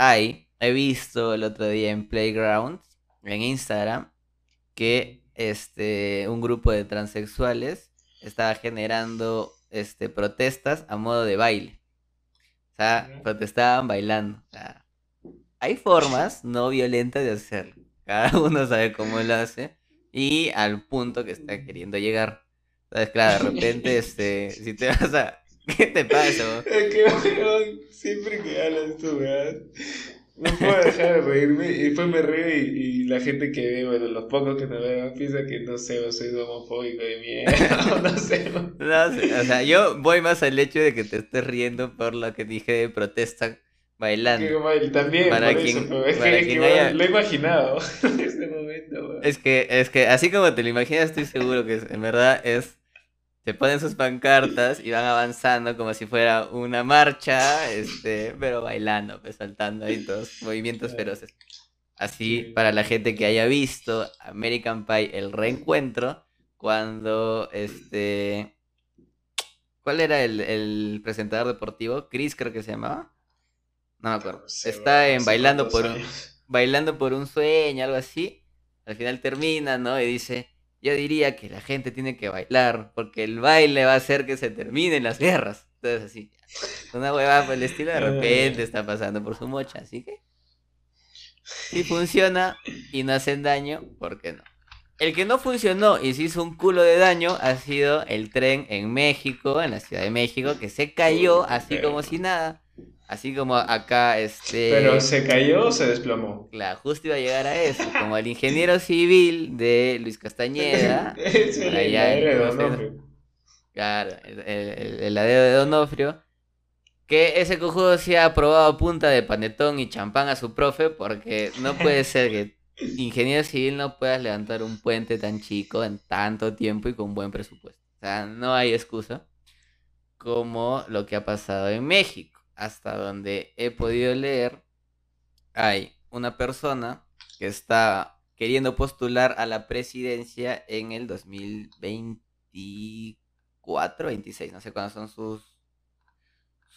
Hay he visto el otro día en Playground, en Instagram, que este, un grupo de transexuales estaba generando este, protestas a modo de baile. O sea, protestaban bailando. hay formas no violentas de hacerlo. Cada uno sabe cómo lo hace y al punto que está queriendo llegar. Entonces, claro, de repente, este, si te vas a... ¿Qué te pasa? Es que, siempre que hablas tú, ¿verdad? No puedo dejar de reírme y después me río y, la gente que ve, bueno, los pocos que me ven piensa que no sé, soy homofóbico de mierda, no sé. No sé, o sea, yo voy más al hecho de que te estés riendo por lo que dije de protesta bailando. también, para quien, es que, lo he imaginado en este momento. Es que, es que así como te lo imaginas, estoy seguro que en verdad es se ponen sus pancartas y van avanzando como si fuera una marcha, este, pero bailando, pues saltando ahí todos movimientos feroces. Así, para la gente que haya visto American Pie, el reencuentro, cuando este... ¿Cuál era el, presentador deportivo? Chris creo que se llamaba. No me acuerdo. Está en bailando por un, bailando por un sueño, algo así. Al final termina, ¿no? Y dice, yo diría que la gente tiene que bailar, porque el baile va a hacer que se terminen las guerras. Entonces, así, una hueva por el estilo de repente está pasando por su mocha, así que si funciona y no hacen daño, ¿por qué no? El que no funcionó y se hizo un culo de daño ha sido el tren en México, en la Ciudad de México, que se cayó así como si nada. Así como acá, este... Pero se cayó o se desplomó. Claro, justo iba a llegar a eso. Como el ingeniero civil de Luis Castañeda. es el de Donofrio. Claro, el, el, de Donofrio. Que ese cojudo se ha aprobado a punta de panetón y champán a su profe porque no puede ser que ingeniero civil no puedas levantar un puente tan chico en tanto tiempo y con buen presupuesto. O sea, no hay excusa como lo que ha pasado en México hasta donde he podido leer, hay una persona que está queriendo postular a la presidencia en el 2024, 26, no sé cuándo son sus,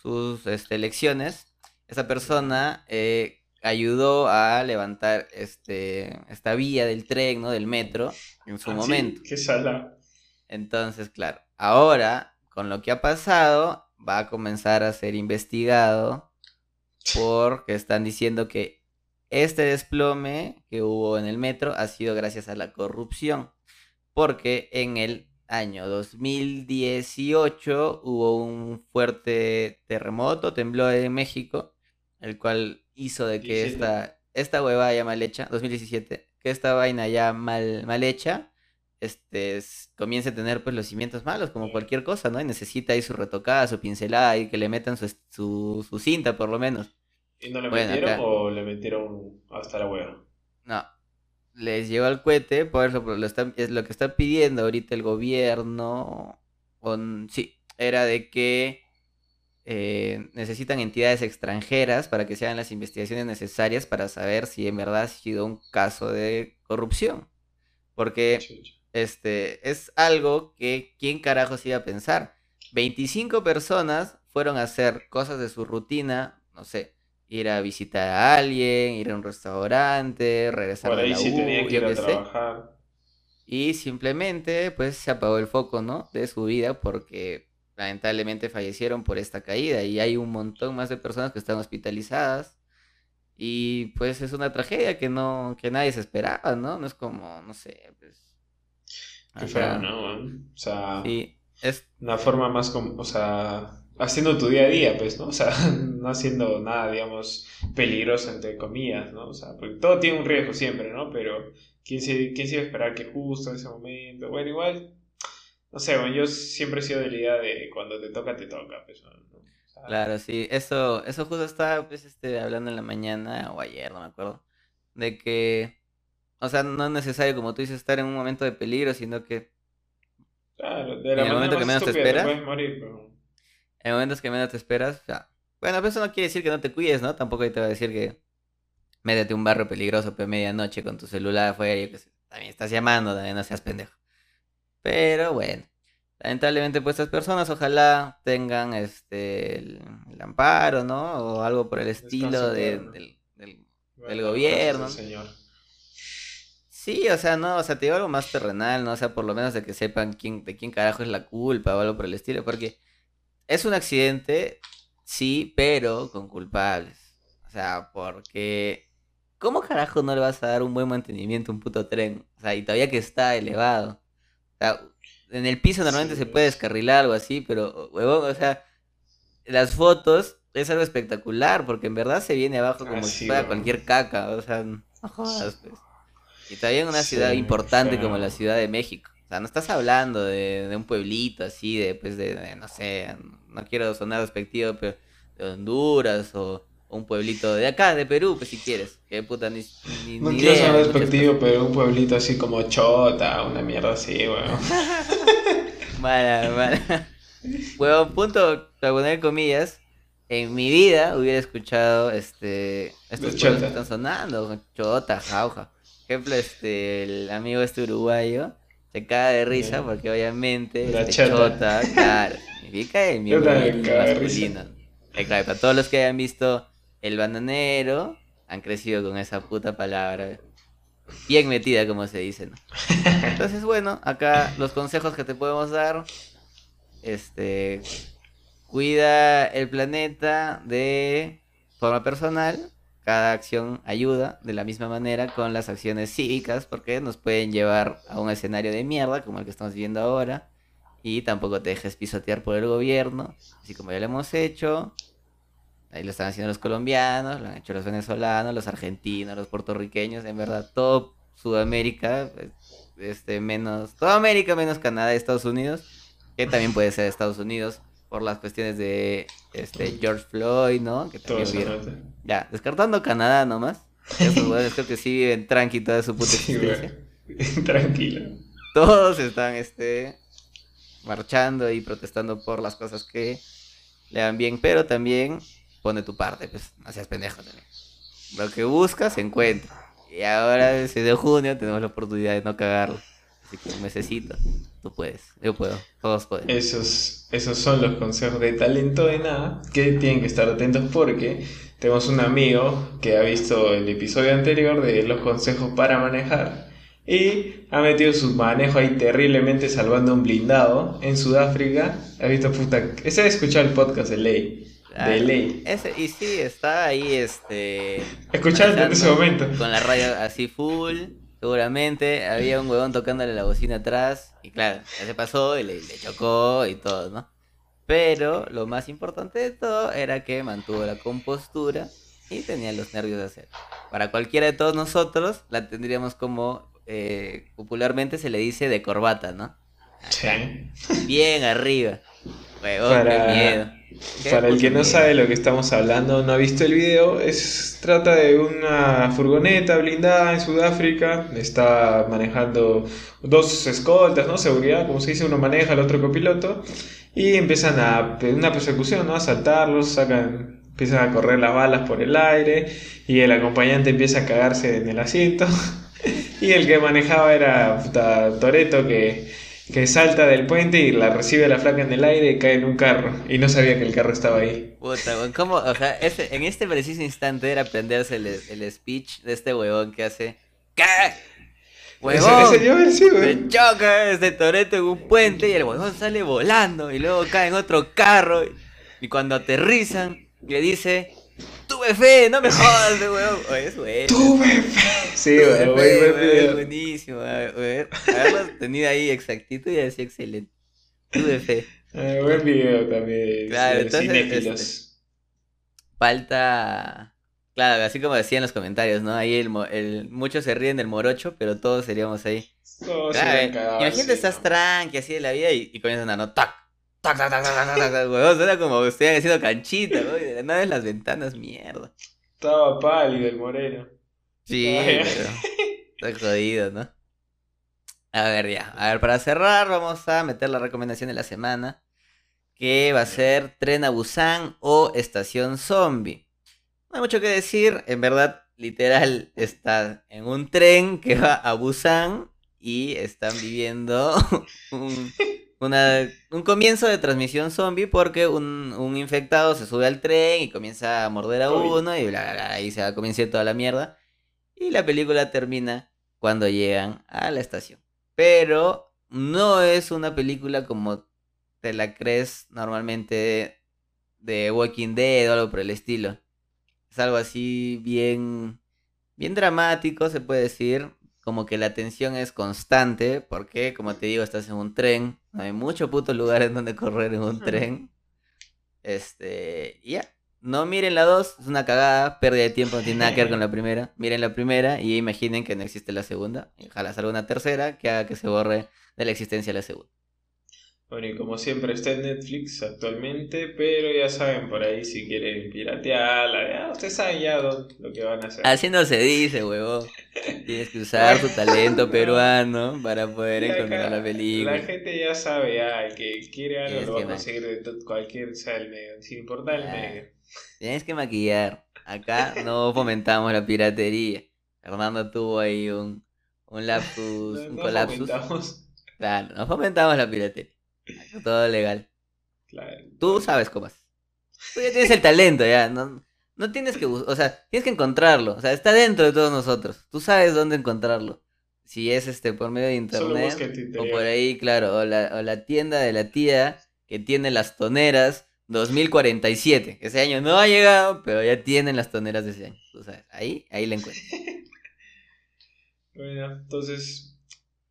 sus este, elecciones. esa persona eh, ayudó a levantar este, esta vía del tren, ¿no? Del metro en su Ah, sí, momento. qué sala. Entonces, claro, ahora, con lo que ha pasado, va a comenzar a ser investigado porque están diciendo que este desplome que hubo en el metro ha sido gracias a la corrupción. Porque en el año 2018 hubo un fuerte terremoto, temblor en México, el cual hizo de que 17. esta, esta huevada ya mal hecha, 2017, que esta vaina ya mal, mal hecha, este, s- comience a tener pues los cimientos malos, como cualquier cosa, ¿no? Y necesita ahí su retocada, su pincelada y que le metan su, su, su cinta por lo menos. ¿Y no le Bueno, metieron acá. o le metieron hasta la hueva? No, les llegó al cohete, por eso lo está- es lo que está pidiendo ahorita el gobierno, o n- sí, era de que eh, necesitan entidades extranjeras para que se hagan las investigaciones necesarias para saber si en verdad ha sido un caso de corrupción. Porque. Este, es algo que quién carajos iba a pensar. 25 personas fueron a hacer cosas de su rutina, no sé, ir a visitar a alguien, ir a un restaurante, regresar Por ahí la sí U, tenía que yo ir a qué sé. trabajar. Y simplemente pues se apagó el foco, ¿no? De su vida porque lamentablemente fallecieron por esta caída y hay un montón más de personas que están hospitalizadas y pues es una tragedia que no que nadie se esperaba, ¿no? No es como, no sé, pues Qué feo, ¿no? O sea, Sí, es una forma más como, o sea, haciendo tu día a día, pues, ¿no? O sea, no haciendo nada, digamos, peligroso, entre comillas, ¿no? O sea, porque todo tiene un riesgo siempre, ¿no? Pero, ¿quién se, quién se iba a esperar que justo en ese momento? Bueno, igual, no sé, bueno, yo siempre he sido de la idea de cuando te toca, te toca, pues, ¿no? O sea, Claro, sí, eso, eso justo estaba pues este hablando en la mañana o ayer, no me acuerdo, de que, o sea, no es necesario, como tú dices, estar en un momento de peligro, sino que Claro, de la En el momento que menos te te esperas. puedes morir, pero... en momentos que menos te esperas, sea, bueno, pero eso no quiere decir que no te cuides, ¿no? Tampoco te va a decir que métete un barrio peligroso, pero medianoche con tu celular afuera, yo sé, también estás llamando, también no seas pendejo. Pero bueno, lamentablemente pues estas personas ojalá tengan este el, el amparo, ¿no? O algo por el estilo de- del, del- Bueno, gobierno. Señor. Sí, o sea, no, o sea, te digo algo más terrenal, ¿no? O sea, por lo menos de que sepan quién, de quién carajo es la culpa o algo por el estilo, porque es un accidente, sí, pero con culpables. O sea, porque ¿cómo carajo no le vas a dar un buen mantenimiento a un puto tren? O sea, y todavía que está elevado. O sea, en el piso normalmente Sí, se puede descarrilar algo así, pero, huevón, o sea, las fotos es algo espectacular, porque en verdad se viene abajo como Ah, si fuera cualquier caca, o sea, no jodas, pues. Y todavía en una Sí, ciudad importante como la Ciudad de México. O sea, no estás hablando de, de un pueblito así, de, pues, de, de, no sé, no quiero sonar despectivo, pero de Honduras o, un pueblito de acá, de Perú, pues si quieres. Que puta, ni, ni, No ni quiero idea muchas despectivo, pero un pueblito así como Chota, una mierda así, weón. Mala, mala. Huevón, punto, para poner comillas, en mi vida hubiera escuchado este estos que están sonando, Chota, Jauja. Ejemplo, este, el amigo este uruguayo se caga de risa porque obviamente La este, chota. Chota, claro, significa el miembro masculino. Claro, para todos los que hayan visto El Bananero, han crecido con esa puta palabra. Bien metida, como se dice, ¿no? Entonces, bueno, acá los consejos que te podemos dar. Este. Cuida el planeta de forma personal. Cada acción ayuda de la misma manera con las acciones cívicas porque nos pueden llevar a un escenario de mierda como el que estamos viviendo ahora. Y tampoco te dejes pisotear por el gobierno, así como ya lo hemos hecho. Ahí lo están haciendo los colombianos, lo han hecho los venezolanos, los argentinos, los puertorriqueños, en verdad, todo Sudamérica, pues, este, menos, toda América menos Canadá Estados Unidos, que también puede ser Estados Unidos por las cuestiones de este George Floyd, ¿no? Que también nota. Ya, descartando Canadá nomás. Esos güeyes creo que sí viven tranqui toda su puta existencia. Tranquilo. Todos están este marchando y protestando por las cosas que le dan bien, pero también pone tu parte, pues no seas pendejo también. Lo que buscas se encuentra. Y ahora, el 6 de junio, tenemos la oportunidad de no cagarlo. Así que un mesecito, tú puedes, yo puedo, todos pueden. Esos, esos son los consejos de talento de nada que tienen que estar atentos porque tenemos un amigo que ha visto el episodio anterior de los consejos para manejar y ha metido su manejo ahí terriblemente salvando un blindado en Sudáfrica. Ha visto puta. Ese ha escuchado el podcast de ley. De ley. Ese, y sí, está ahí, este. Escuchando en ese momento. Con la radio así full, seguramente. Había un huevón tocándole la bocina atrás. Y claro, ya se pasó y le, le chocó y todo, ¿no? Pero lo más importante de todo era que mantuvo la compostura y tenía los nervios de hacer. Para cualquiera de todos nosotros, la tendríamos como eh, popularmente se le dice de corbata, ¿no? Sí. Bien arriba. Huevón, qué miedo. Para el que no sabe lo que estamos hablando, no ha visto el video, es, trata de una furgoneta blindada en Sudáfrica, está manejando dos escoltas, ¿no? Seguridad, como se dice, uno maneja, el otro copiloto, y empiezan a una persecución, ¿no? A saltarlos, sacan, empiezan a correr las balas por el aire, y el acompañante empieza a cagarse en el asiento, y el que manejaba era Toreto que que salta del puente y la recibe la flaca en el aire y cae en un carro. Y no sabía que el carro estaba ahí. Puta, ¿cómo? O sea, en este preciso instante era aprenderse el, el speech de este huevón que hace. ¿Qué? Huevón, ese, se choca este Toreto en un puente y el huevón sale volando y luego cae en otro carro y cuando aterrizan le dice Tuve fe, no me jodas, weón. Oye, es bueno. Tuve fe. Sí, weón, Es buenísimo, weón. Haberlo tenido ahí exactito y decía excelente. Tuve fe. Eh, buen video también. Claro, entonces. Este, falta. Claro, así como decía en los comentarios, ¿no? Ahí el, el, muchos se ríen del morocho, pero todos seríamos ahí. Todos claro, eh, Imagínate, estás tranqui así de la vida y, y comienzan a no, tac, Tac, tac, tac, tac, tac, huevón, suena como estoy haciendo canchita, ¿no? Y de nada en las ventanas, mierda. Estaba pálido el moreno. Sí, pero está jodido, ¿no? A ver, ya. A ver, para cerrar, vamos a meter la recomendación de la semana. Que va a ser Tren a Busan o Estación Zombie. No hay mucho que decir. En verdad, literal, está en un tren que va a Busan y están viviendo un, un comienzo de transmisión zombie porque un, infectado se sube al tren y comienza a morder a uno y bla, bla, bla, ahí se comienza toda la mierda. Y la película termina cuando llegan a la estación. Pero no es una película como te la crees normalmente de Walking Dead o algo por el estilo. Es algo así bien, bien dramático, se puede decir como que la tensión es constante, porque como te digo, estás en un tren, hay mucho puto lugar en donde correr en un tren. Este, ya. No miren la 2, es una cagada, pérdida de tiempo, no tiene nada que ver con la primera. Miren la primera y imaginen que no existe la segunda. Ojalá salga una tercera que haga que se borre de la existencia de la segunda. Bueno, y como siempre está en Netflix actualmente, pero ya saben por ahí si quieren piratearla, ya ustedes saben ya lo que van a hacer. Así no se dice, huevón. Tienes que usar tu talento peruano para poder encontrar la película. La gente ya sabe, ya, el que quiere algo lo va a conseguir de cualquier sea el medio, sin importar el medio. Tienes que maquillar. Acá no fomentamos la piratería. Fernando tuvo ahí un, un lapsus, un colapsus. Claro, no fomentamos la piratería. Todo legal. Claro. Tú sabes cómo es. Tú ya tienes el talento, ya. No, no tienes que, o sea, tienes que encontrarlo. O sea, está dentro de todos nosotros. Tú sabes dónde encontrarlo. Si es este por medio de internet. O por ahí, claro. O la, o la tienda de la tía que tiene las toneras 2047. Ese año no ha llegado, pero ya tienen las toneras de ese año. Tú sabes, ahí, ahí la encuentras. bueno, entonces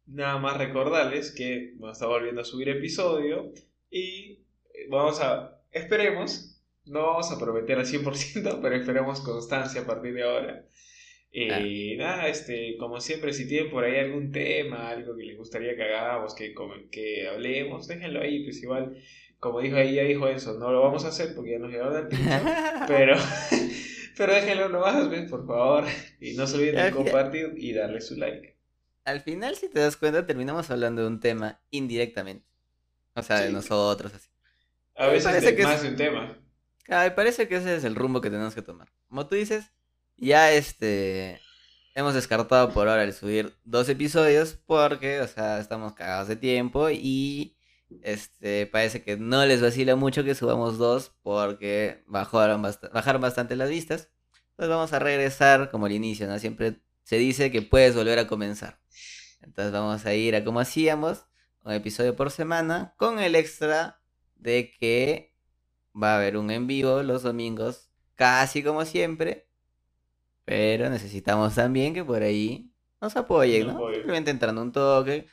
nada más recordarles que vamos a estar volviendo a subir episodio y eh, vamos a, esperemos, no vamos a prometer al 100%, pero esperemos constancia a partir de ahora. Y nada, este, como siempre, si tienen por ahí algún tema, algo que les gustaría que hagamos, que, que hablemos, déjenlo ahí, pues igual, como dijo ahí, ya dijo eso, no lo vamos a hacer porque ya nos llegaron al pincho, pero, pero déjenlo nomás, por favor, y no se olviden de compartir y darle su like al final, si te das cuenta, terminamos hablando de un tema indirectamente. O sea, de nosotros, así. A veces es más de un tema. Claro, me parece que ese es el rumbo que tenemos que tomar. Como tú dices, ya este. Hemos descartado por ahora el subir dos episodios porque, o sea, estamos cagados de tiempo y este, parece que no les vacila mucho que subamos dos porque bajaron, bajaron bastante las vistas. Entonces vamos a regresar como al inicio, ¿no? Siempre se dice que puedes volver a comenzar. Entonces vamos a ir a como hacíamos, un episodio por semana, con el extra de que va a haber un en vivo los domingos, casi como siempre. Pero necesitamos también que por ahí nos apoyen, ¿no? Simplemente entrando un toque,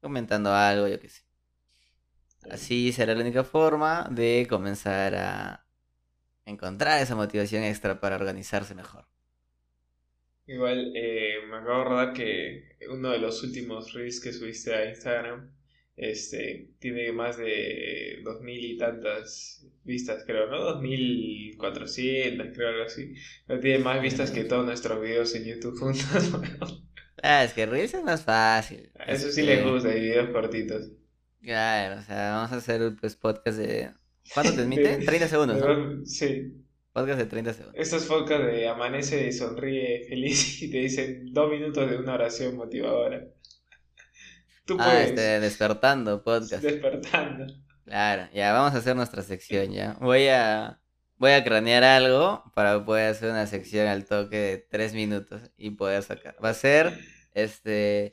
comentando algo, yo qué sé. Así será la única forma de comenzar a encontrar esa motivación extra para organizarse mejor. Igual, eh, me acabo de recordar que uno de los últimos reels que subiste a Instagram este, tiene más de dos mil y tantas vistas, creo, ¿no? Dos mil cuatrocientas, creo, algo así. Pero tiene más vistas que todos nuestros videos en YouTube juntos. ah, es que Reels es más fácil. Eso sí les gusta, hay videos cortitos. Claro, o sea, vamos a hacer pues podcast de... ¿Cuánto te admite? 30 segundos, ¿no? Sí. Podcast de 30 segundos. Estos podcast de amanece y sonríe feliz y te dicen dos minutos de una oración motivadora. Tú ah, puedes. Este, despertando podcast. Despertando. Claro, ya vamos a hacer nuestra sección ya. Voy a voy a cranear algo para poder hacer una sección al toque de tres minutos y poder sacar. Va a ser este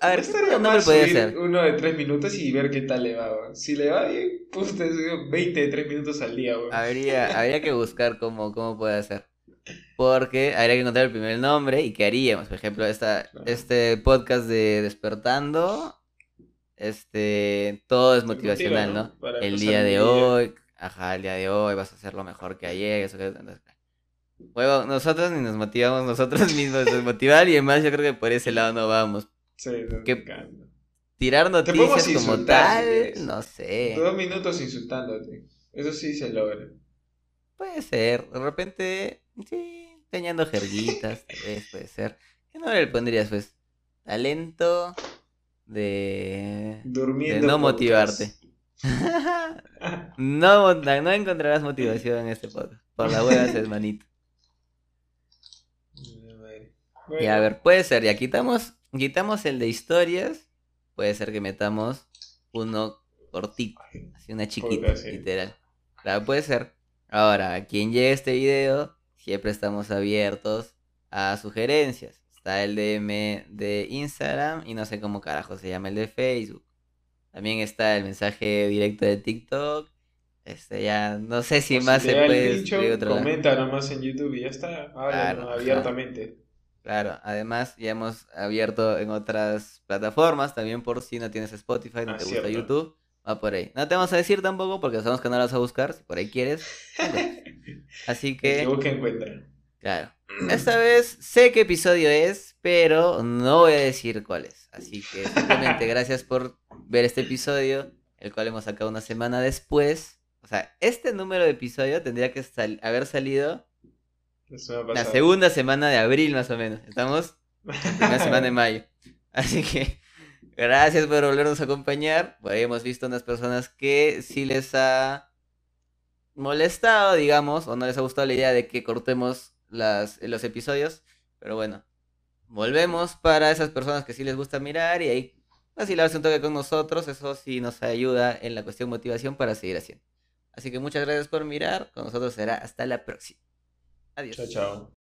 a ver, ¿qué nombre puede ser? Uno de tres minutos y ver qué tal le va, Si le va bien, pues te 20 de tres minutos al día, Habría, habría que buscar cómo, cómo puede ser. Porque habría que encontrar el primer nombre y qué haríamos. Por ejemplo, esta, este podcast de Despertando, este, todo es motivacional, ¿no? El día de hoy, ajá, el día de hoy vas a hacer lo mejor que ayer, eso que... Bueno, nosotros ni nos motivamos nosotros mismos a motivar y además yo creo que por ese lado no vamos. Sí, tirar noticias como tal, no sé. Dos minutos insultándote. Eso sí se logra. Puede ser. De repente, sí, enseñando jerguitas, tal vez puede ser. ¿Qué nombre le pondrías, pues? Talento de, Durmiendo de no motivarte. no, no encontrarás motivación en este podcast. Por la buena hermanito. Y a ver, puede ser, ya quitamos Quitamos el de historias. Puede ser que metamos uno cortito. Así una chiquita, literal. Claro, puede ser. Ahora, quien llegue a este video, siempre estamos abiertos a sugerencias. Está el DM de Instagram y no sé cómo carajo se llama el de Facebook. También está el mensaje directo de TikTok. Este ya no sé si más se puede. comenta nomás en YouTube y ya está. abiertamente. Claro, además ya hemos abierto en otras plataformas, también por si no tienes Spotify, no ah, te gusta YouTube, va por ahí. No te vamos a decir tampoco porque sabemos que no lo vas a buscar, si por ahí quieres. Así que... que encuentra. Claro. Esta vez sé qué episodio es, pero no voy a decir cuál es. Así que simplemente gracias por ver este episodio, el cual hemos sacado una semana después. O sea, este número de episodio tendría que haber salido la segunda semana de abril más o menos. Estamos en la semana de mayo. Así que gracias por volvernos a acompañar. hemos visto unas personas que sí les ha molestado, digamos, o no les ha gustado la idea de que cortemos las, los episodios. Pero bueno, volvemos para esas personas que sí les gusta mirar y ahí vacilarse un toque con nosotros. Eso sí nos ayuda en la cuestión motivación para seguir haciendo. Así que muchas gracias por mirar. Con nosotros será hasta la próxima. Adiós. Chao, chao.